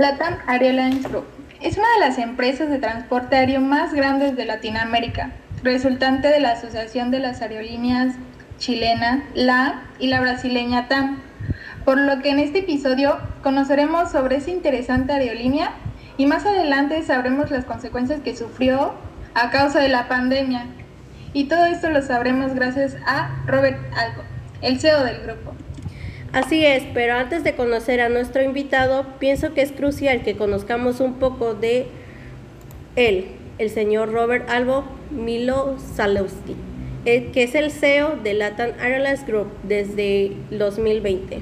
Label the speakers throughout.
Speaker 1: LATAM Airlines Group es una de las empresas de transporte aéreo más grandes de Latinoamérica, resultante de la Asociación de las Aerolíneas chilena, LA, y la brasileña TAM, por lo que en este episodio conoceremos sobre esa interesante aerolínea y más adelante sabremos las consecuencias que sufrió a causa de la pandemia. Y todo esto lo sabremos gracias a Robert Alco, el CEO del grupo.
Speaker 2: Así es, pero antes de conocer a nuestro invitado, pienso que es crucial que conozcamos un poco de él, el señor Robert Albo Milo Salowski, eh, que es el CEO de Latin Airlines Group desde 2020.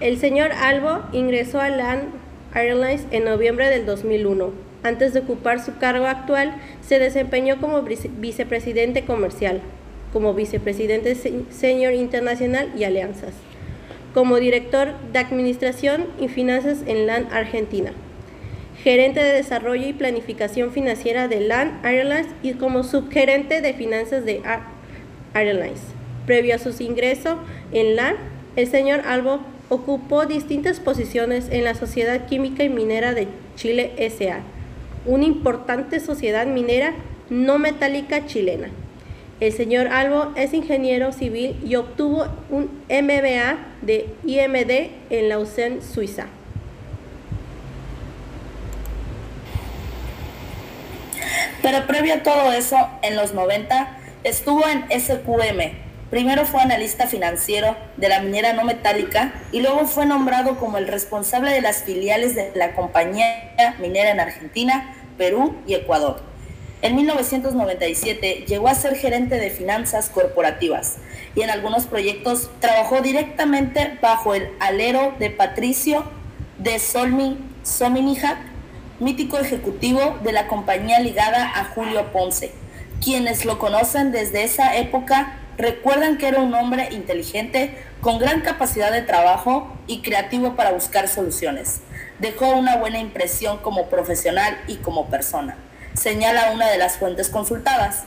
Speaker 2: El señor Albo ingresó a LAN Airlines en noviembre del 2001. Antes de ocupar su cargo actual, se desempeñó como vicepresidente comercial, como vicepresidente senior internacional y alianzas como director de Administración y Finanzas en LAN Argentina, gerente de Desarrollo y Planificación Financiera de LAN Airlines y como subgerente de Finanzas de Airlines. Previo a su ingreso en LAN, el señor Albo ocupó distintas posiciones en la Sociedad Química y Minera de Chile SA, una importante sociedad minera no metálica chilena. El señor Albo es ingeniero civil y obtuvo un MBA de IMD en Lausanne, Suiza.
Speaker 3: Pero previo a todo eso, en los 90, estuvo en SQM. Primero fue analista financiero de la minera no metálica y luego fue nombrado como el responsable de las filiales de la compañía minera en Argentina, Perú y Ecuador. En 1997 llegó a ser gerente de finanzas corporativas y en algunos proyectos trabajó directamente bajo el alero de Patricio de Solmi Sominijak, mítico ejecutivo de la compañía ligada a Julio Ponce. Quienes lo conocen desde esa época recuerdan que era un hombre inteligente, con gran capacidad de trabajo y creativo para buscar soluciones. Dejó una buena impresión como profesional y como persona señala una de las fuentes consultadas.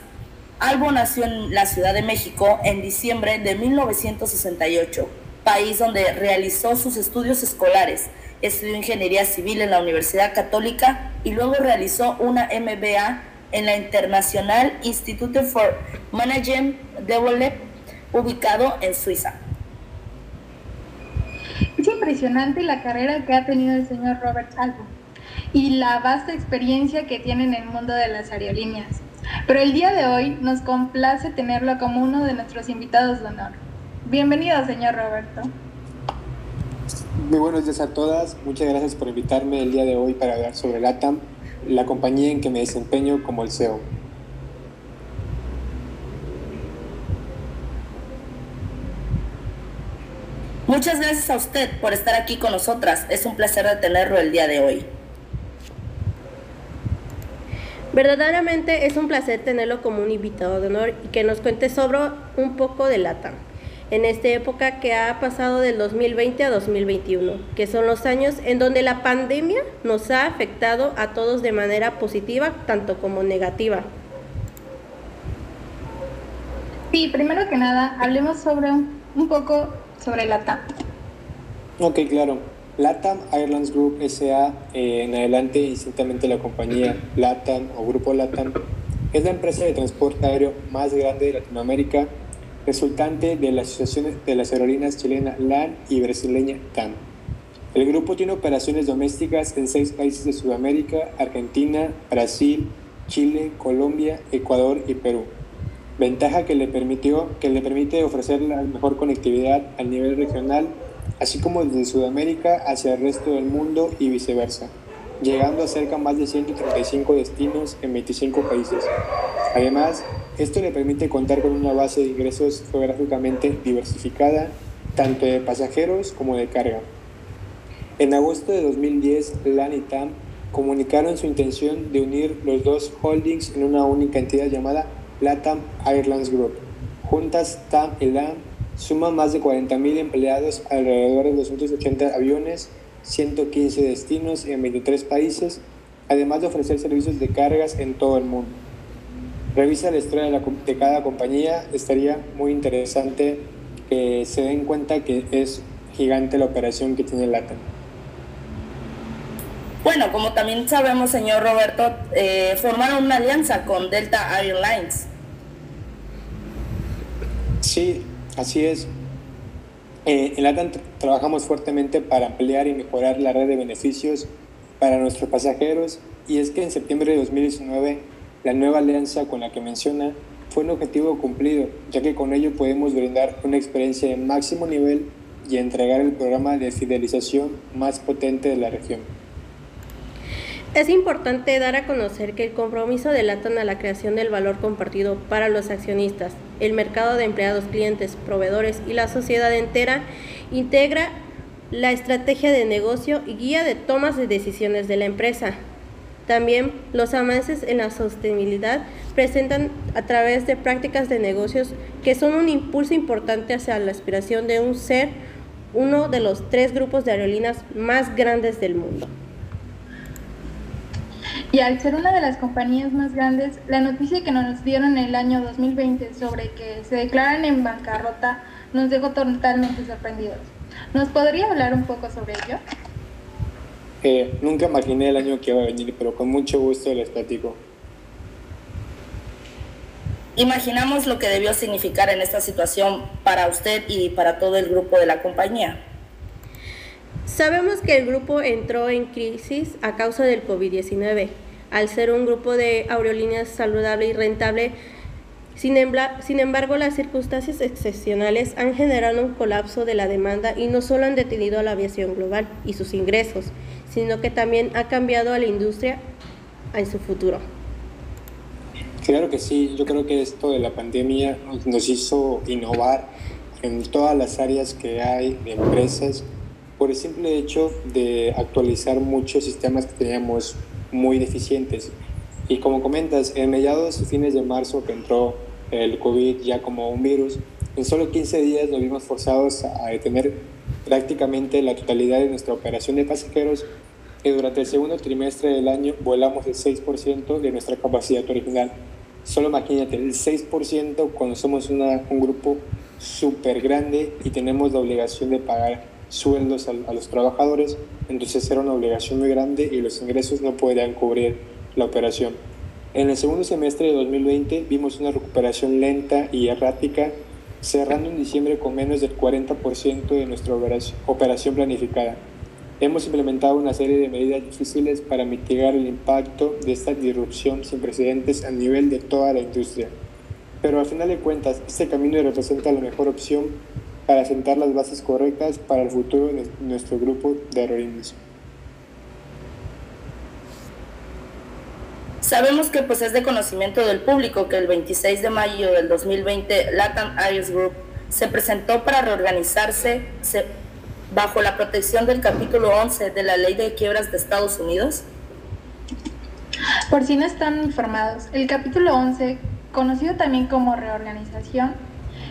Speaker 3: Albo nació en la Ciudad de México en diciembre de 1968, país donde realizó sus estudios escolares. Estudió ingeniería civil en la Universidad Católica y luego realizó una MBA en la International Institute for Management Development, ubicado en Suiza.
Speaker 1: Es impresionante la carrera que ha tenido el señor Robert Albo y la vasta experiencia que tiene en el mundo de las aerolíneas. Pero el día de hoy nos complace tenerlo como uno de nuestros invitados de honor. Bienvenido, señor Roberto.
Speaker 4: Muy buenos días a todas. Muchas gracias por invitarme el día de hoy para hablar sobre LATAM, la compañía en que me desempeño como el CEO.
Speaker 3: Muchas gracias a usted por estar aquí con nosotras. Es un placer de tenerlo el día de hoy.
Speaker 2: Verdaderamente es un placer tenerlo como un invitado de honor y que nos cuente sobre un poco de LATAM en esta época que ha pasado del 2020 a 2021, que son los años en donde la pandemia nos ha afectado a todos de manera positiva, tanto como negativa.
Speaker 1: Sí, primero que nada, hablemos sobre un, un poco sobre LATAM.
Speaker 4: Ok, claro. LATAM Airlines Group SA, eh, en adelante distintamente la compañía LATAM o Grupo LATAM, es la empresa de transporte aéreo más grande de Latinoamérica, resultante de la Asociación de las Aerolíneas Chilena LAN y brasileña TAM. El grupo tiene operaciones domésticas en seis países de Sudamérica, Argentina, Brasil, Chile, Colombia, Ecuador y Perú. Ventaja que le, permitió, que le permite ofrecer la mejor conectividad a nivel regional así como desde Sudamérica hacia el resto del mundo y viceversa, llegando a cerca más de 135 destinos en 25 países. Además, esto le permite contar con una base de ingresos geográficamente diversificada, tanto de pasajeros como de carga. En agosto de 2010, LAN y TAM comunicaron su intención de unir los dos holdings en una única entidad llamada LATAM Airlines Group. Juntas, TAM y LAN Suma más de 40.000 empleados, alrededor de 280 aviones, 115 destinos en 23 países, además de ofrecer servicios de cargas en todo el mundo. Revisa la historia de, cada compañía, estaría muy interesante que se den cuenta que es gigante la operación que tiene LATAM.
Speaker 3: Bueno, como también sabemos, señor Roberto, eh, formaron una alianza con Delta Airlines.
Speaker 4: Sí, así es. Eh, en LATAM trabajamos fuertemente para ampliar y mejorar la red de beneficios para nuestros pasajeros y es que en septiembre de 2019 la nueva alianza con la que menciona fue un objetivo cumplido, ya que con ello podemos brindar una experiencia de máximo nivel y entregar el programa de fidelización más potente de la región.
Speaker 2: Es importante dar a conocer que el compromiso de LATAM a la creación del valor compartido para los accionistas, el mercado de empleados, clientes, proveedores y la sociedad entera integra la estrategia de negocio y guía de tomas de decisiones de la empresa. También los avances en la sostenibilidad presentan a través de prácticas de negocios que son un impulso importante hacia la aspiración de un ser uno de los tres grupos de aerolíneas más grandes del mundo.
Speaker 1: Y al ser una de las compañías más grandes, la noticia que nos dieron en el año 2020 sobre que se declaran en bancarrota nos dejó totalmente sorprendidos. ¿Nos podría hablar un poco sobre ello?
Speaker 4: Eh, nunca imaginé el año que iba a venir, pero con mucho gusto les platico.
Speaker 3: Imaginamos lo que debió significar en esta situación para usted y para todo el grupo de la compañía.
Speaker 2: Sabemos que el grupo entró en crisis a causa del COVID-19. Al ser un grupo de aerolíneas saludable y rentable, sin, embargo, las circunstancias excepcionales han generado un colapso de la demanda y no solo han detenido a la aviación global y sus ingresos, sino que también ha cambiado a la industria en su futuro.
Speaker 4: Claro que sí, yo creo que esto de la pandemia nos hizo innovar en todas las áreas que hay de empresas por el simple hecho de actualizar muchos sistemas que teníamos muy deficientes. Y como comentas, en mediados fines de marzo que entró el COVID ya como un virus, en solo 15 días nos vimos forzados a detener prácticamente la totalidad de nuestra operación de pasajeros y durante el segundo trimestre del año volamos el 6% de nuestra capacidad original. Solo imagínate, el 6% cuando somos una, un grupo súper grande y tenemos la obligación de pagar sueldos a, los trabajadores, entonces era una obligación muy grande y los ingresos no podían cubrir la operación. En el segundo semestre de 2020 vimos una recuperación lenta y errática, cerrando en diciembre con menos del 40% de nuestra operación planificada. Hemos implementado una serie de medidas difíciles para mitigar el impacto de esta disrupción sin precedentes a nivel de toda la industria. Pero al final de cuentas, este camino representa la mejor opción para sentar las bases correctas para el futuro de nuestro grupo de aerolíneas.
Speaker 3: Sabemos que pues es de conocimiento del público que el 26 de mayo del 2020 Latam Airlines Group se presentó para reorganizarse bajo la protección del capítulo 11 de la Ley de Quiebras de Estados Unidos.
Speaker 1: Por si no están informados, el capítulo 11, conocido también como reorganización,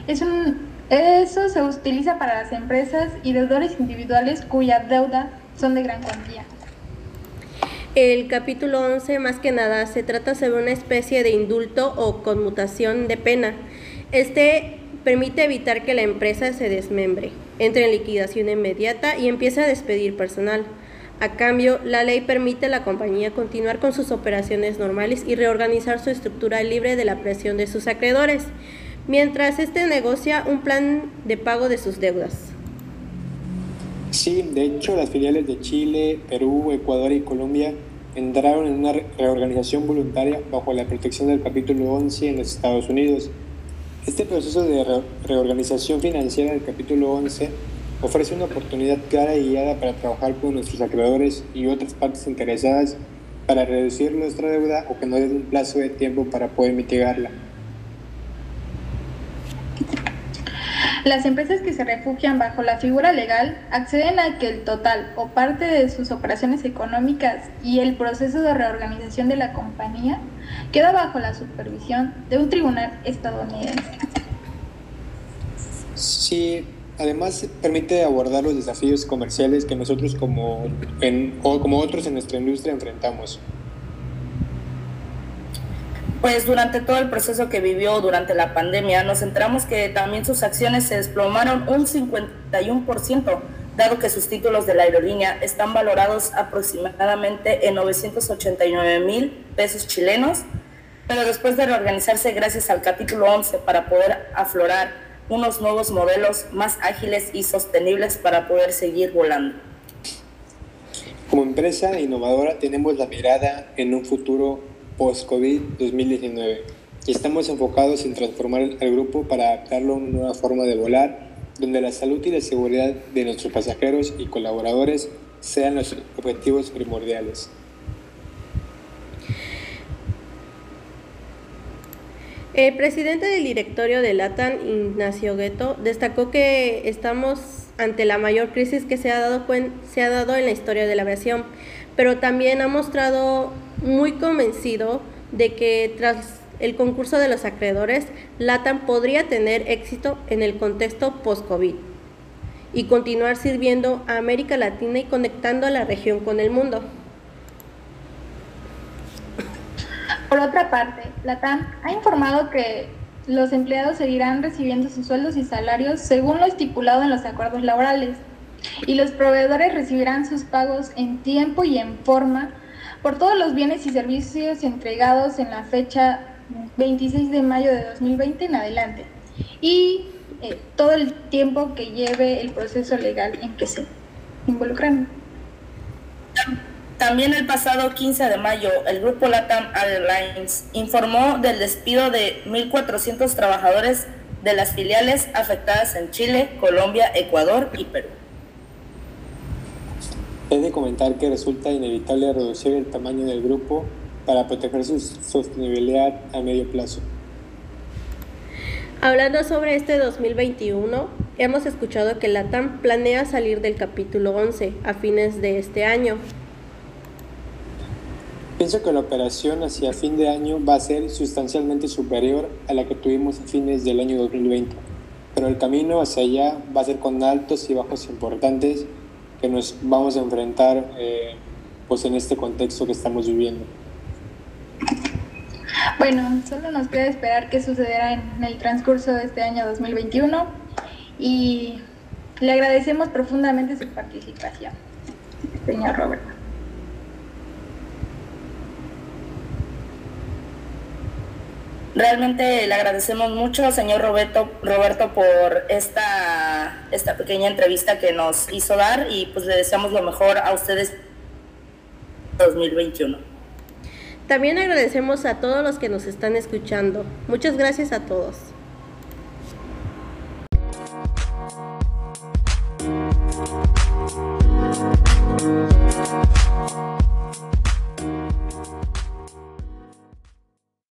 Speaker 1: es un eso se utiliza para las empresas y deudores individuales cuya deuda son de gran cuantía.
Speaker 2: El capítulo 11 más que nada se trata sobre una especie de indulto o conmutación de pena. Este permite evitar que la empresa se desmembre, entre en liquidación inmediata y empiece a despedir personal. A cambio, la ley permite a la compañía continuar con sus operaciones normales y reorganizar su estructura libre de la presión de sus acreedores mientras este negocia un plan de pago de sus deudas.
Speaker 4: Sí, de hecho las filiales de Chile, Perú, Ecuador y Colombia entraron en una reorganización voluntaria bajo la protección del capítulo 11 en los Estados Unidos. Este proceso de reorganización financiera del capítulo 11 ofrece una oportunidad clara y guiada para trabajar con nuestros acreedores y otras partes interesadas para reducir nuestra deuda o que nos den un plazo de tiempo para poder mitigarla.
Speaker 1: Las empresas que se refugian bajo la figura legal acceden a que el total o parte de sus operaciones económicas y el proceso de reorganización de la compañía queda bajo la supervisión de un tribunal estadounidense.
Speaker 4: Sí, además permite abordar los desafíos comerciales que nosotros como, o como otros en nuestra industria enfrentamos
Speaker 3: pues durante todo el proceso que vivió durante la pandemia, nos enteramos que también sus acciones se desplomaron un 51%, dado que sus títulos de la aerolínea están valorados aproximadamente en 989 mil pesos chilenos, pero después de reorganizarse gracias al capítulo 11 para poder aflorar unos nuevos modelos más ágiles y sostenibles para poder seguir volando.
Speaker 4: Como empresa innovadora tenemos la mirada en un futuro post-COVID 2019 y estamos enfocados en transformar al grupo para adaptarlo a una nueva forma de volar, donde la salud y la seguridad de nuestros pasajeros y colaboradores sean los objetivos primordiales.
Speaker 2: El presidente del directorio de LATAN, Ignacio Gueto, destacó que estamos ante la mayor crisis que se ha, dado se ha dado en la historia de la aviación, pero también ha mostrado muy convencido de que tras el concurso de los acreedores, LATAM podría tener éxito en el contexto post-COVID y continuar sirviendo a América Latina y conectando a la región con el mundo.
Speaker 1: Por otra parte, LATAM ha informado que los empleados seguirán recibiendo sus sueldos y salarios según lo estipulado en los acuerdos laborales y los proveedores recibirán sus pagos en tiempo y en forma por todos los bienes y servicios entregados en la fecha 26 de mayo de 2020 en adelante y eh, todo el tiempo que lleve el proceso legal en que se involucran.
Speaker 3: También el pasado 15 de mayo, el grupo Latam Airlines informó del despido de 1.400 trabajadores de las filiales afectadas en Chile, Colombia, Ecuador y Perú.
Speaker 4: He de comentar que resulta inevitable reducir el tamaño del grupo para proteger su sostenibilidad a medio plazo.
Speaker 2: Hablando sobre este 2021, hemos escuchado que LATAM planea salir del capítulo 11 a fines de este año.
Speaker 4: Pienso que la operación hacia fin de año va a ser sustancialmente superior a la que tuvimos a fines del año 2020, pero el camino hacia allá va a ser con altos y bajos importantes que nos vamos a enfrentar eh, pues en este contexto que estamos viviendo.
Speaker 1: Bueno, solo nos queda esperar qué sucederá en el transcurso de este año 2021 y le agradecemos profundamente su participación, señor Roberto.
Speaker 3: Realmente le agradecemos mucho, señor Roberto, Roberto por esta, esta pequeña entrevista que nos hizo dar y pues le deseamos lo mejor a ustedes 2021.
Speaker 2: También agradecemos a todos los que nos están escuchando. Muchas gracias a todos.